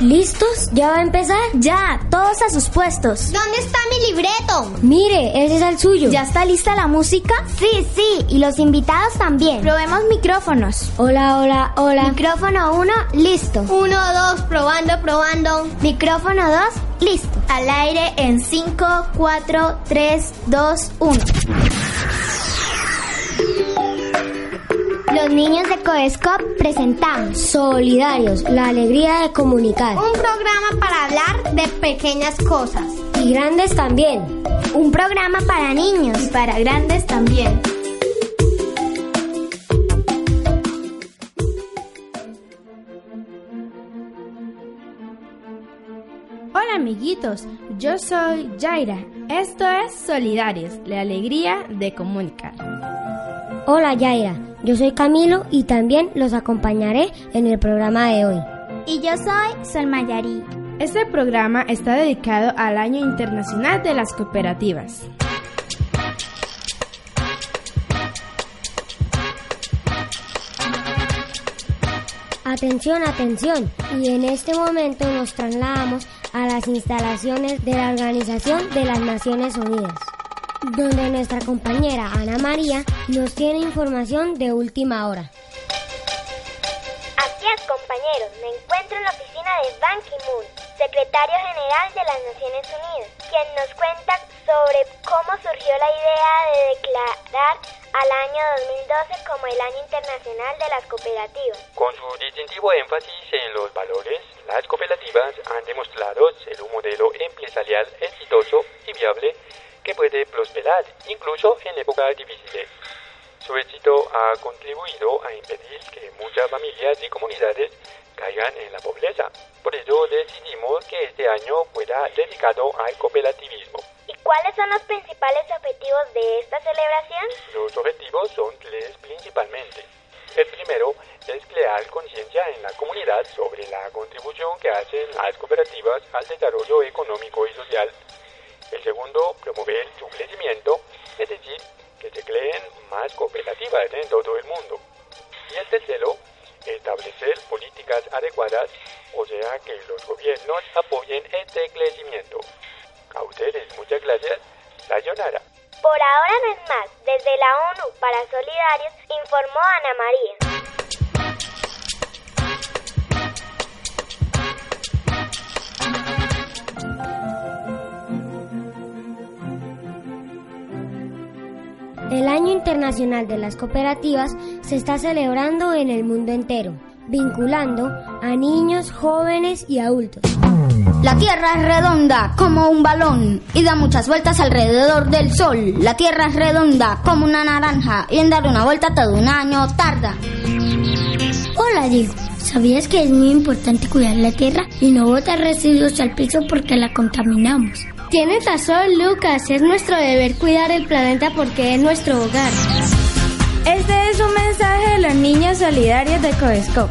¿Listos? ¿Ya va a empezar? Ya, todos a sus puestos. ¿Dónde está mi libreto? Mire, ese es el suyo. ¿Ya está lista la música? Sí, sí, y los invitados también. Probemos micrófonos. Hola, hola, hola. Micrófono 1, listo. 1, 2, probando, probando. Micrófono 2, listo. Al aire en 5, 4, 3, 2, 1. Los niños de Coescop presentamos Solidarios, la alegría de comunicar. Un programa para hablar de pequeñas cosas. Y grandes también. Un programa para niños. Y para grandes también. Hola amiguitos, yo soy Jaira. Esto es Solidarios, la alegría de comunicar. Hola Yaira, yo soy Camilo y también los acompañaré en el programa de hoy. Y yo soy Sol Mayari. Este programa está dedicado al Año Internacional de las Cooperativas. Atención, atención. Y en este momento nos trasladamos a las instalaciones de la Organización de las Naciones Unidas donde nuestra compañera Ana María nos tiene información de última hora. Así es, compañeros, me encuentro en la oficina de Ban Ki-moon, secretario general de las Naciones Unidas, quien nos cuenta sobre cómo surgió la idea de declarar al año 2012 como el Año Internacional de las Cooperativas. Con su distintivo énfasis en los valores, las cooperativas han demostrado ser un modelo empresarial exitoso y viable que puede incluso en épocas difíciles. Su éxito ha contribuido a impedir que muchas familias y comunidades caigan en la pobreza. Por ello decidimos que este año fuera dedicado al cooperativismo. ¿Y cuáles son los principales objetivos de esta celebración? Los objetivos son tres principalmente. El primero es crear conciencia en la comunidad sobre la contribución que hacen las cooperativas al desarrollo económico y social el segundo, promover su crecimiento, es decir, que se creen más cooperativas en todo el mundo. Y el tercero, establecer políticas adecuadas, o sea, que los gobiernos apoyen este crecimiento. A ustedes muchas gracias. Sayonara. Por ahora no es más. Desde la ONU para Solidarios informó Ana María. El Año Internacional de las Cooperativas se está celebrando en el mundo entero, vinculando a niños, jóvenes y adultos. La Tierra es redonda como un balón y da muchas vueltas alrededor del Sol. La Tierra es redonda como una naranja y en dar una vuelta todo un año tarda. Hola Diego, ¿sabías que es muy importante cuidar la Tierra y no botar residuos al piso porque la contaminamos? Tienes razón, Lucas. Es nuestro deber cuidar el planeta porque es nuestro hogar. Este es un mensaje de los niños solidarios de Coesco.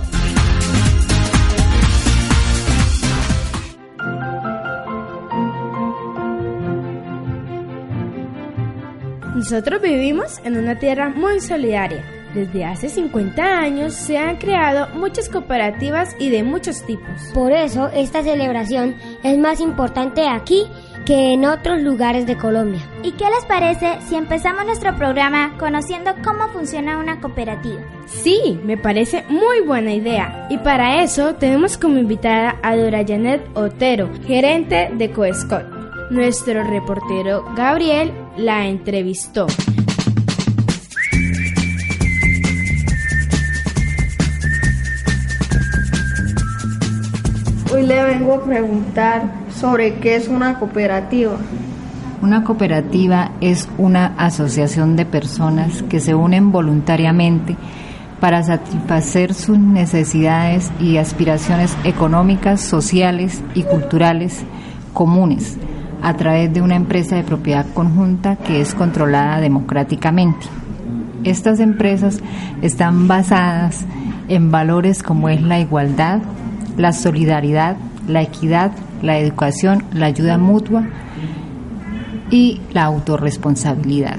Nosotros vivimos en una tierra muy solidaria. Desde hace 50 años se han creado muchas cooperativas y de muchos tipos. Por eso esta celebración es más importante aquí que en otros lugares de Colombia. ¿Y qué les parece si empezamos nuestro programa conociendo cómo funciona una cooperativa? Sí, me parece muy buena idea. Y para eso tenemos como invitada a Dora Janet Otero, gerente de Coescot. Nuestro reportero Gabriel la entrevistó. Hoy le vengo a preguntar sobre qué es una cooperativa. Una cooperativa es una asociación de personas que se unen voluntariamente para satisfacer sus necesidades y aspiraciones económicas, sociales y culturales comunes a través de una empresa de propiedad conjunta que es controlada democráticamente. Estas empresas están basadas en valores como es la igualdad, la solidaridad, la equidad, la educación, la ayuda mutua y la autorresponsabilidad.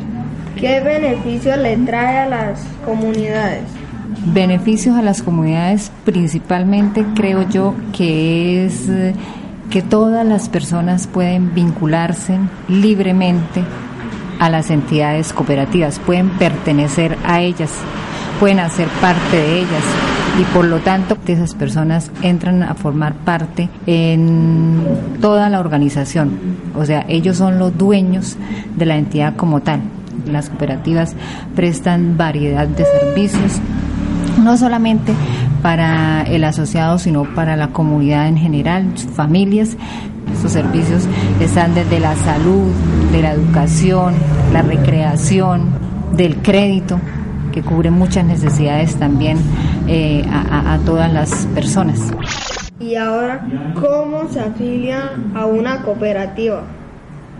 ¿Qué beneficios le trae a las comunidades? Beneficios a las comunidades principalmente creo yo que es eh, que todas las personas pueden vincularse libremente a las entidades cooperativas, pueden pertenecer a ellas, pueden hacer parte de ellas y por lo tanto esas personas entran a formar parte en toda la organización, o sea, ellos son los dueños de la entidad como tal. Las cooperativas prestan variedad de servicios, no solamente para el asociado, sino para la comunidad en general, sus familias. Estos servicios están desde la salud, de la educación, la recreación, del crédito, que cubre muchas necesidades también eh, a, a todas las personas. ¿Y ahora cómo se afilia a una cooperativa?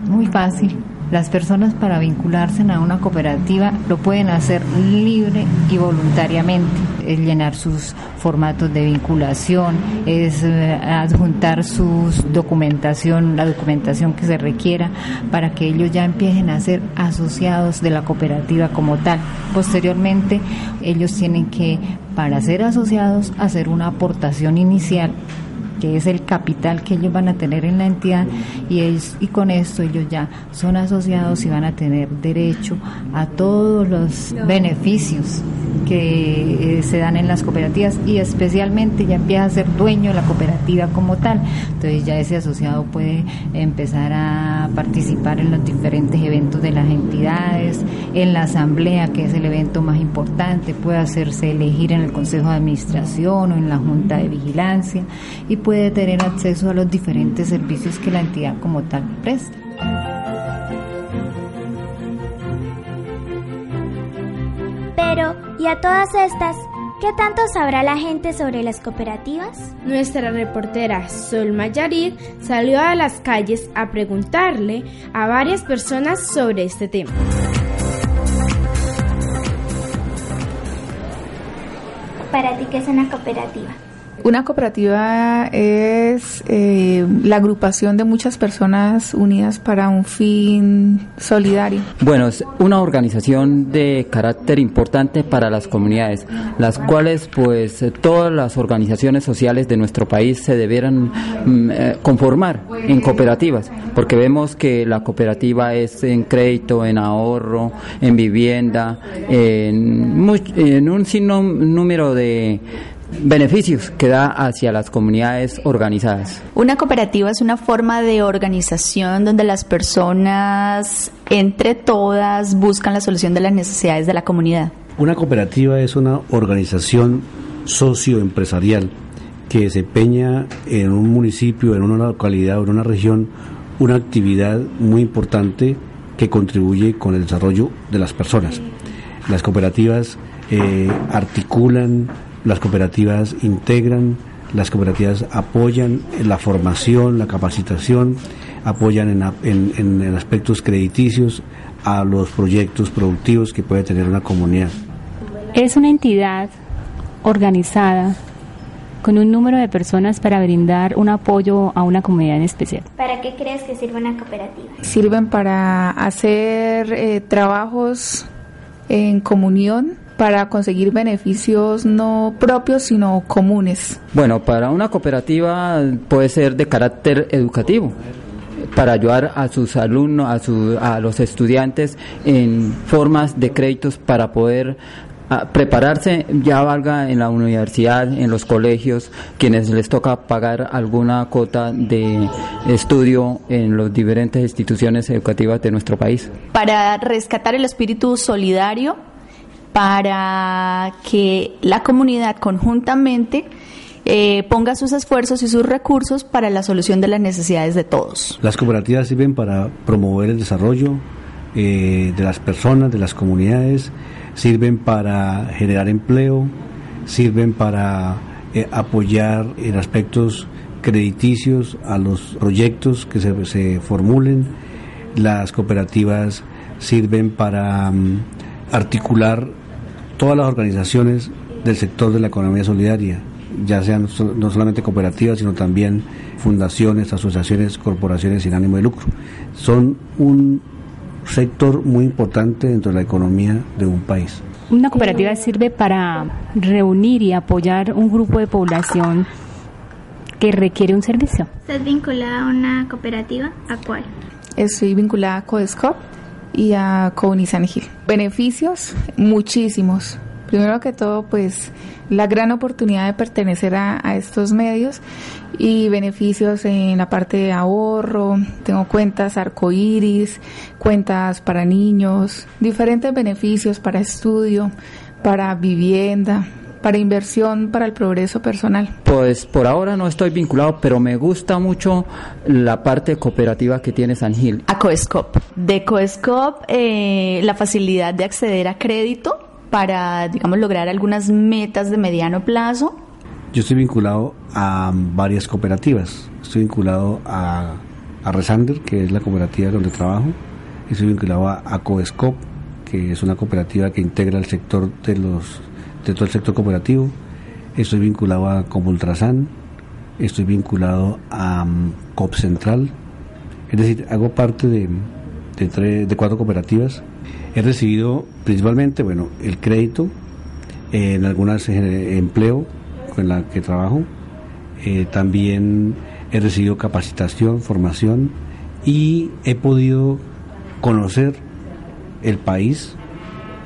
Muy fácil las personas para vincularse a una cooperativa lo pueden hacer libre y voluntariamente. Es llenar sus formatos de vinculación, es eh, adjuntar su documentación, la documentación que se requiera para que ellos ya empiecen a ser asociados de la cooperativa como tal. Posteriormente, ellos tienen que, para ser asociados, hacer una aportación inicial que es el capital que ellos van a tener en la entidad y, y con esto ellos ya son asociados y van a tener derecho a todos los beneficios que eh, se dan en las cooperativas y especialmente ya empieza a ser dueño de la cooperativa como tal. Entonces ya ese asociado puede empezar a participar en los diferentes eventos de las entidades, en la asamblea, que es el evento más importante, puede hacerse elegir en el Consejo de Administración o en la Junta de Vigilancia y puede tener acceso a los diferentes servicios que la entidad como tal presta. Pero, ¿y a todas estas? ¿Qué tanto sabrá la gente sobre las cooperativas? Nuestra reportera Sol Mayarid salió a las calles a preguntarle a varias personas sobre este tema. Para ti, ¿qué es una cooperativa? Una cooperativa es eh, la agrupación de muchas personas unidas para un fin solidario. Bueno, es una organización de carácter importante para las comunidades, las cuales pues todas las organizaciones sociales de nuestro país se debieran mm, eh, conformar en cooperativas, porque vemos que la cooperativa es en crédito, en ahorro, en vivienda, en, en un sinnúmero de beneficios que da hacia las comunidades organizadas. Una cooperativa es una forma de organización donde las personas entre todas buscan la solución de las necesidades de la comunidad. Una cooperativa es una organización socioempresarial que desempeña en un municipio, en una localidad o en una región una actividad muy importante que contribuye con el desarrollo de las personas. Las cooperativas eh, articulan las cooperativas integran, las cooperativas apoyan en la formación, la capacitación, apoyan en, en, aspectos crediticios a los proyectos productivos que puede tener una comunidad. Es una entidad organizada con un número de personas para brindar un apoyo a una comunidad en especial. ¿Para qué crees que sirve una cooperativa? Sirven para hacer eh, trabajos en comunión para conseguir beneficios no propios, sino comunes? Bueno, para una cooperativa puede ser de carácter educativo para ayudar a sus alumnos, a, a los estudiantes en formas de créditos para poder prepararse, ya valga en la universidad, en los colegios, quienes les toca pagar alguna cuota de estudio en las diferentes instituciones educativas de nuestro país. Para rescatar el espíritu solidario para que la comunidad conjuntamente eh, ponga sus esfuerzos y sus recursos para la solución de las necesidades de todos. Las cooperativas sirven para promover el desarrollo eh, de las personas, de las comunidades, sirven para generar empleo, sirven para eh, apoyar en aspectos crediticios a los proyectos que se, formulen. Las cooperativas sirven para mm, articular todas las organizaciones del sector de la economía solidaria, ya sean no solamente cooperativas, sino también fundaciones, asociaciones, corporaciones sin ánimo de lucro. Son un sector muy importante dentro de la economía de un país. Una cooperativa sirve para reunir y apoyar un grupo de población que requiere un servicio. ¿Estás vinculada a una cooperativa? ¿A cuál? Estoy vinculada a Codescop y a Counisan Gil. Beneficios, muchísimos. Primero que todo, pues la gran oportunidad de pertenecer a, a, estos medios y beneficios en la parte de ahorro. Tengo cuentas arcoíris, cuentas para niños, diferentes beneficios para estudio, para vivienda, para inversión, para el progreso personal? Pues por ahora no estoy vinculado, pero me gusta mucho la parte cooperativa que tiene San Gil. A Coescop. De Coescop, eh, la facilidad de acceder a crédito para, digamos, lograr algunas metas de mediano plazo. Yo estoy vinculado a varias cooperativas. Estoy vinculado a, a Resander, que es la cooperativa donde trabajo. Estoy vinculado a, a Coescop, que es una cooperativa que integra el sector de los de todo el sector cooperativo. Estoy vinculado a Comultrasan, estoy vinculado a um, COP Central, es decir, hago parte de, de, de cuatro cooperativas. He recibido principalmente, bueno, el crédito en algunas eh, empleo con la que trabajo. Eh, también he recibido capacitación, formación y he podido conocer el país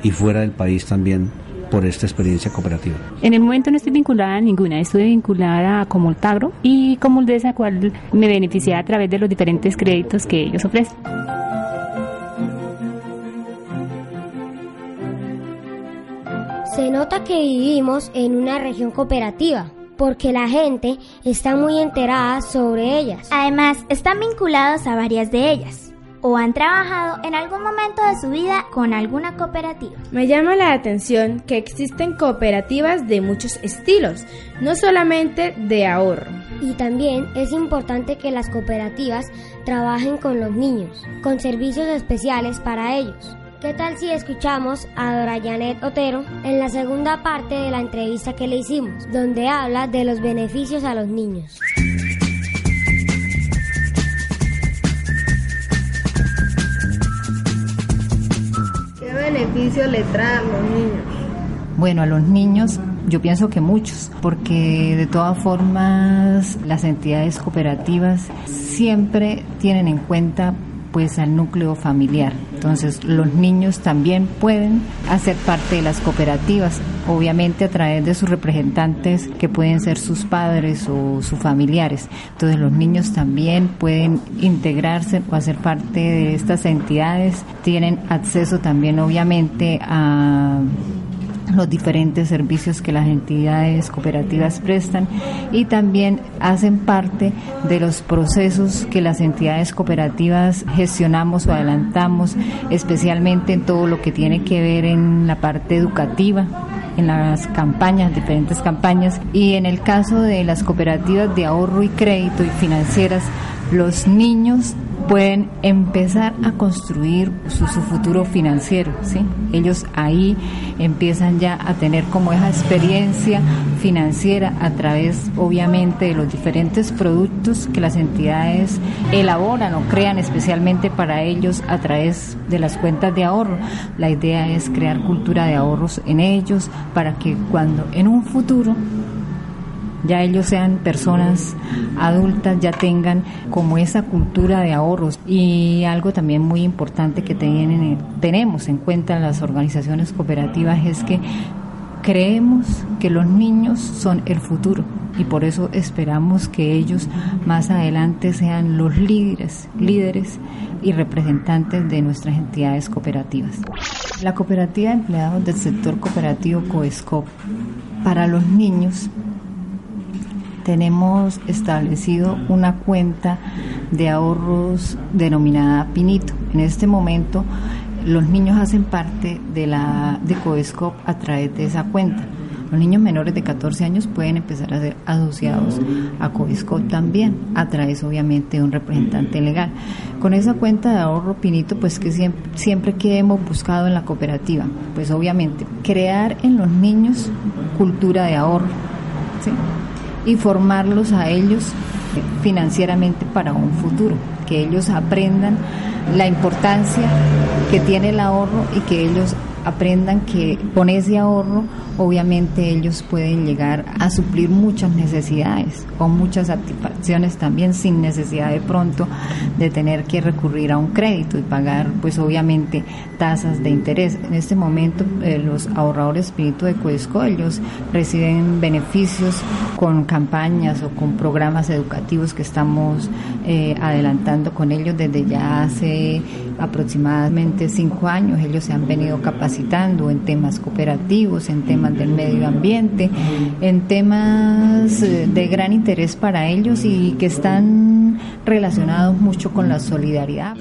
y fuera del país también por esta experiencia cooperativa? En el momento no estoy vinculada a ninguna, estoy vinculada a Comultagro y Comuldesa, cual me beneficia a través de los diferentes créditos que ellos ofrecen. Se nota que vivimos en una región cooperativa porque la gente está muy enterada sobre ellas. Además, están vinculados a varias de ellas o han trabajado en algún momento de su vida con alguna cooperativa. Me llama la atención que existen cooperativas de muchos estilos, no solamente de ahorro. Y también es importante que las cooperativas trabajen con los niños, con servicios especiales para ellos. ¿Qué tal si escuchamos a Dora Janet Otero en la segunda parte de la entrevista que le hicimos, donde habla de los beneficios a los niños? Beneficios le trae a los niños? Bueno, a los niños yo pienso que muchos, porque de todas formas las entidades cooperativas siempre tienen en cuenta pues al núcleo familiar. Entonces los niños también pueden hacer parte de las cooperativas, obviamente a través de sus representantes que pueden ser sus padres o sus familiares. Entonces los niños también pueden integrarse o hacer parte de estas entidades, tienen acceso también obviamente a los diferentes servicios que las entidades cooperativas prestan y también hacen parte de los procesos que las entidades cooperativas gestionamos o adelantamos, especialmente en todo lo que tiene que ver en la parte educativa en las campañas, diferentes campañas, y en el caso de las cooperativas de ahorro y crédito y financieras, los niños pueden empezar a construir su, futuro financiero, ¿sí? Ellos ahí empiezan ya a tener como esa experiencia financiera a través, obviamente, de los diferentes productos que las entidades elaboran o crean especialmente para ellos a través de las cuentas de ahorro. La idea es crear cultura de ahorros en ellos para que cuando en un futuro ya ellos sean personas adultas, ya tengan como esa cultura de ahorros. Y algo también muy importante que tenemos en cuenta las organizaciones cooperativas es que creemos que los niños son el futuro y por eso esperamos que ellos más adelante sean los líderes, líderes y representantes de nuestras entidades cooperativas. La cooperativa de empleados del sector cooperativo COESCOP para los niños tenemos establecido una cuenta de ahorros denominada Pinito. En este momento los niños hacen parte de la de Coescop a través de esa cuenta. Los niños menores de 14 años pueden empezar a ser asociados a Coescop también, a través obviamente de un representante legal. Con esa cuenta de ahorro Pinito, pues que siempre, siempre que hemos buscado en la cooperativa, pues obviamente crear en los niños cultura de ahorro y formarlos a ellos financieramente para un futuro, que ellos aprendan la importancia que tiene el ahorro y que ellos aprendan que con ese ahorro obviamente ellos pueden llegar a suplir muchas necesidades o muchas satisfacciones también sin necesidad de pronto de tener que recurrir a un crédito y pagar pues obviamente tasas de interés. En este momento eh, los ahorradores espíritu de Cuesco ellos reciben beneficios con campañas o con programas educativos que estamos eh, adelantando con ellos desde ya hace aproximadamente cinco años. Ellos se han venido capacitando en temas cooperativos, en temas del medio ambiente, en temas eh, de gran interés para ellos y que están relacionados mucho con la solidaridad.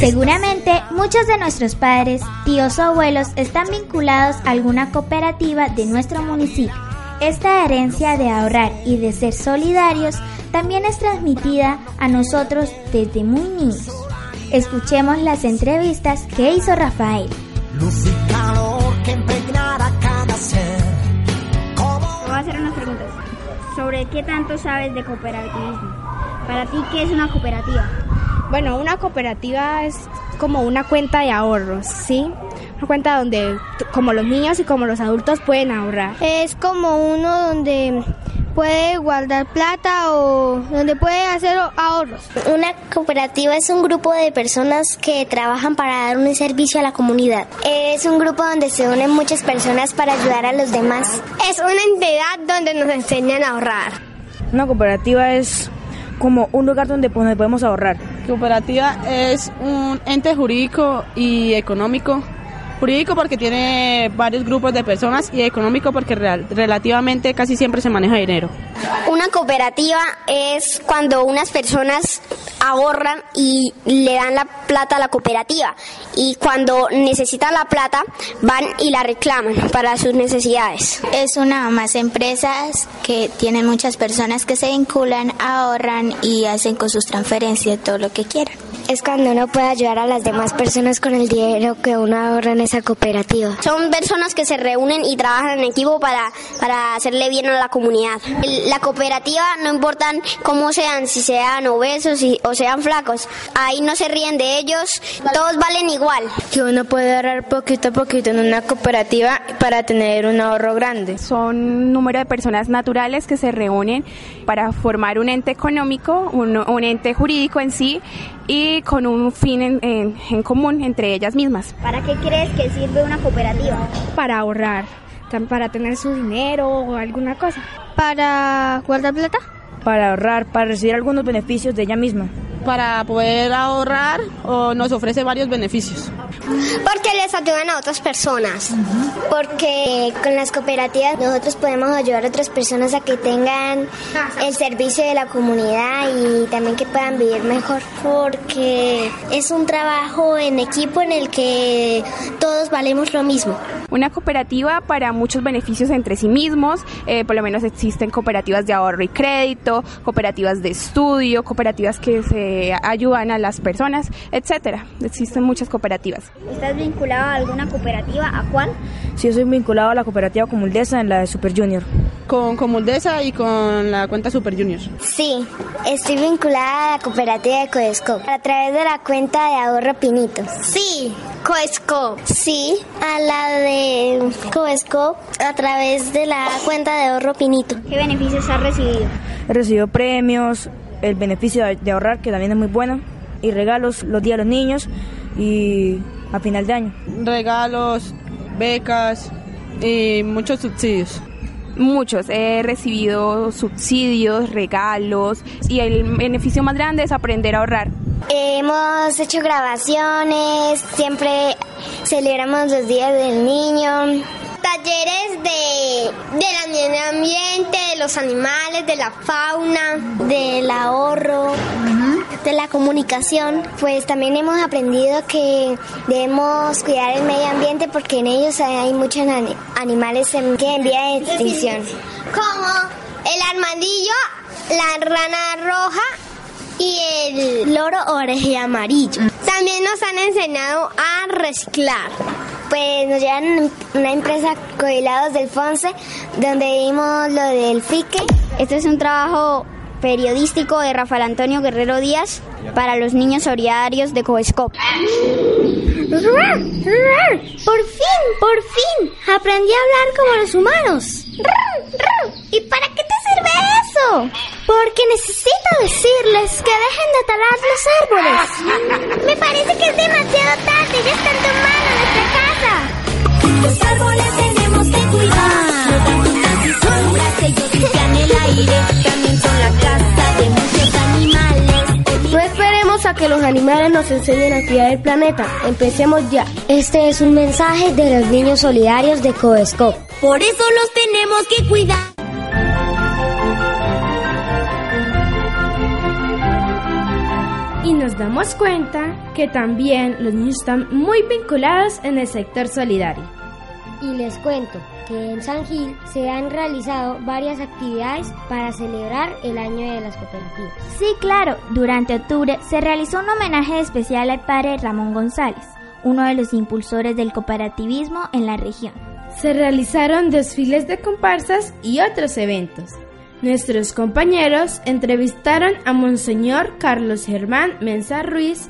Seguramente muchos de nuestros padres, tíos o abuelos están vinculados a alguna cooperativa de nuestro municipio. Esta herencia de ahorrar y de ser solidarios también es transmitida a nosotros desde muy niños. Escuchemos las entrevistas que hizo Rafael. Voy a hacer unas preguntas. ¿Sobre qué tanto sabes de cooperativismo? Para ti, ¿qué es una cooperativa? Bueno, una cooperativa es como una cuenta de ahorros, ¿sí? Una cuenta donde como los niños y como los adultos pueden ahorrar. Es como uno donde puede guardar plata o donde puede hacer ahorros. Una cooperativa es un grupo de personas que trabajan para dar un servicio a la comunidad. Es un grupo donde se unen muchas personas para ayudar a los demás. Es una entidad donde nos enseñan a ahorrar. Una cooperativa es como un lugar donde podemos ahorrar. Cooperativa es un ente jurídico y económico. Jurídico porque tiene varios grupos de personas y económico porque relativamente casi siempre se maneja dinero. Una cooperativa es cuando unas personas ahorran y le dan la plata a la cooperativa y cuando necesitan la plata van y la reclaman para sus necesidades. Es una más empresas que tienen muchas personas que se vinculan, ahorran y hacen con sus transferencias todo lo que quieran. Es cuando uno puede ayudar a las demás personas con el dinero que uno ahorra en esa cooperativa. Son personas que se reúnen y trabajan en equipo para, para hacerle bien a la comunidad. La cooperativa no importan cómo sean, si sean obesos o sean flacos, ahí no se ríen de ellos, todos valen igual. Que uno puede ahorrar poquito a poquito en una cooperativa para tener un ahorro grande. Son un número de personas naturales que se reúnen para formar un ente económico, un, un ente jurídico en sí y con un fin en, en, común entre ellas mismas. ¿Para qué crees que sirve una cooperativa? Para ahorrar, para tener su dinero o alguna cosa. ¿Para guardar plata? Para ahorrar, para recibir algunos beneficios de ella misma para poder ahorrar o nos ofrece varios beneficios. Porque les ayudan a otras personas. Porque con las cooperativas nosotros podemos ayudar a otras personas a que tengan el servicio de la comunidad y también que puedan vivir mejor. Porque es un trabajo en equipo en el que todos valemos lo mismo. Una cooperativa para muchos beneficios entre sí mismos, eh, por lo menos existen cooperativas de ahorro y crédito, cooperativas de estudio, cooperativas que se ayudan a las personas, etcétera. Existen muchas cooperativas. ¿Estás vinculado a alguna cooperativa? ¿A cuál? Sí, yo soy vinculado a la cooperativa Comuldesa en la de Super Junior. Con Comuldesa y con la cuenta Super Junior. Sí, estoy vinculada a la cooperativa de Coesco a través de la cuenta de ahorro Pinito. Sí, Coesco. Sí, a la de Coesco a través de la cuenta de ahorro Pinito. ¿Qué beneficios has recibido? He recibido premios, el beneficio de ahorrar, que también es muy bueno, y regalos los días a los niños y a final de año. Regalos, becas y muchos subsidios. Muchos, he recibido subsidios, regalos y el beneficio más grande es aprender a ahorrar. Hemos hecho grabaciones, siempre celebramos los días del niño. Talleres de, del medio ambiente, de los animales, de la fauna, del ahorro, de la comunicación. Pues también hemos aprendido que debemos cuidar el medio ambiente porque en ellos hay muchos animales en, que en vía de extinción. Como el armadillo, la rana roja y el loro oreje amarillo. También nos han enseñado a reciclar. Pues nos llevan una empresa Cohilados del Fonse, donde vimos lo del fique. Este es un trabajo periodístico de Rafael Antonio Guerrero Díaz para los niños solidarios de Coescop. Por fin, por fin, aprendí a hablar como los humanos. ¿Y para qué te sirve eso? Porque necesito decirles que dejen de talar los árboles. Me parece que es demasiado tarde, ya están tomando nuestra casa. Los árboles tenemos que cuidar. No dan y sombras, ellos limpian el aire. También son la casa de muchos animales. No esperemos a que los animales nos enseñen a cuidar el planeta. Empecemos ya. Este es un mensaje de los niños solidarios de Coescop. Por eso los tenemos que cuidar. Nos damos cuenta que también los niños están muy vinculados en el sector solidario. Y les cuento que en San Gil se han realizado varias actividades para celebrar el año de las cooperativas. Sí, claro, durante octubre se realizó un homenaje especial al padre Ramón González, uno de los impulsores del cooperativismo en la región. Se realizaron desfiles de comparsas y otros eventos. Nuestros compañeros entrevistaron a Monseñor Carlos Germán Mensa Ruiz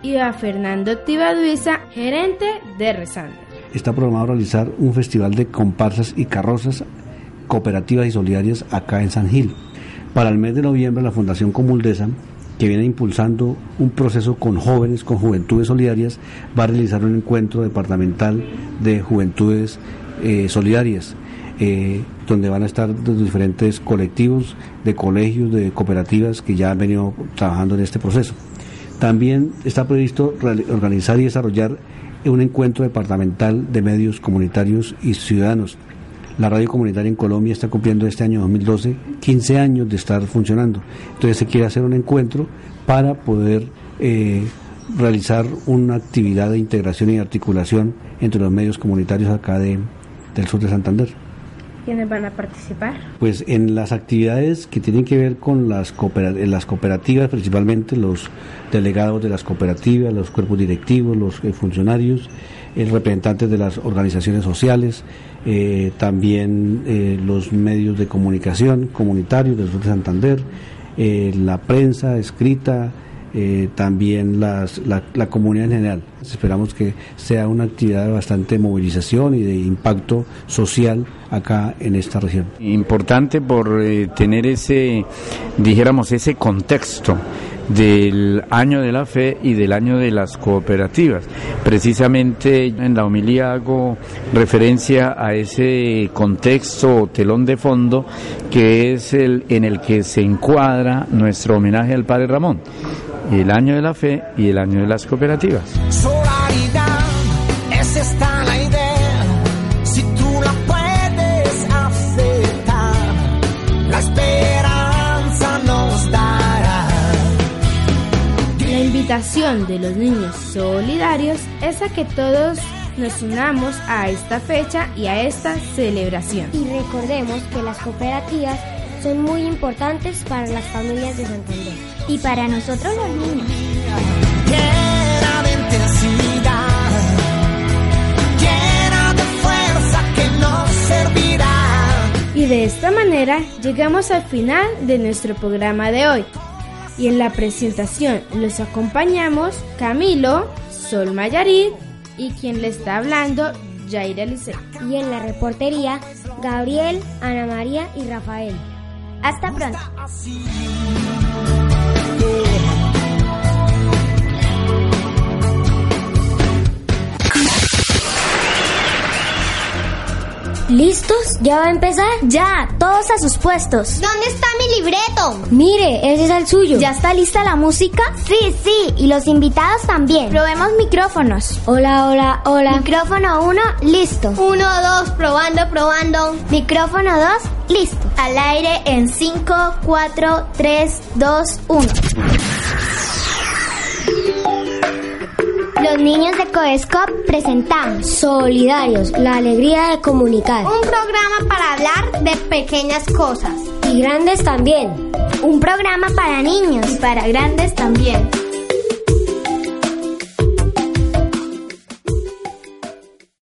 y a Fernando Tibaduiza, gerente de Rezando. Está programado realizar un festival de comparsas y carrozas cooperativas y solidarias acá en San Gil. Para el mes de noviembre la Fundación Comuldesa, que viene impulsando un proceso con jóvenes, con juventudes solidarias, va a realizar un encuentro departamental de juventudes eh, solidarias eh, donde van a estar los diferentes colectivos de colegios, de cooperativas que ya han venido trabajando en este proceso. También está previsto organizar y desarrollar un encuentro departamental de medios comunitarios y ciudadanos. La radio comunitaria en Colombia está cumpliendo este año 2012 15 años de estar funcionando. Entonces se quiere hacer un encuentro para poder eh, realizar una actividad de integración y articulación entre los medios comunitarios acá de, del sur de Santander. ¿Quiénes van a participar? Pues en las actividades que tienen que ver con las, las cooperativas, principalmente los delegados de las cooperativas, los cuerpos directivos, los eh, funcionarios, el representantes de las organizaciones sociales, eh, también eh, los medios de comunicación comunitarios del sur de Santander, la prensa escrita, eh, también las, la, la, comunidad en general. Esperamos que sea una actividad de bastante movilización y de impacto social acá en esta región. Importante por eh, tener ese, dijéramos, ese contexto del año de la fe y del año de las cooperativas. Precisamente en la homilía hago referencia a ese contexto o telón de fondo que es el en el que se encuadra nuestro homenaje al Padre Ramón el año de la fe y el año de las cooperativas. Solidaridad, es esta la idea. Si tú la puedes aceptar, la esperanza nos dará. La invitación de los niños solidarios es a que todos nos unamos a esta fecha y a esta celebración. Y recordemos que las cooperativas son muy importantes para las familias de Santander. Y para nosotros los niños. Llena de intensidad, llena de fuerza que nos servirá. Y de esta manera llegamos al final de nuestro programa de hoy. Y en la presentación los acompañamos Camilo, Sol Mayarit y quien le está hablando, Jair Liceo. Y en la reportería, Gabriel, Ana María y Rafael. Hasta pronto. ¿Listos? ¿Ya va a empezar? Ya, todos a sus puestos. ¿Dónde está mi libreto? Mire, ese es el suyo. ¿Ya está lista la música? Sí, sí, y los invitados también. Probemos micrófonos. Hola, hola, hola. Micrófono 1, listo. 1, 2, probando, probando. Micrófono 2, listo. Al aire en 5, 4, 3, 2, 1. Los niños de Coescop presentamos Solidarios, la alegría de comunicar. Un programa para hablar de pequeñas cosas. Y grandes también. un programa para niños Y para grandes también.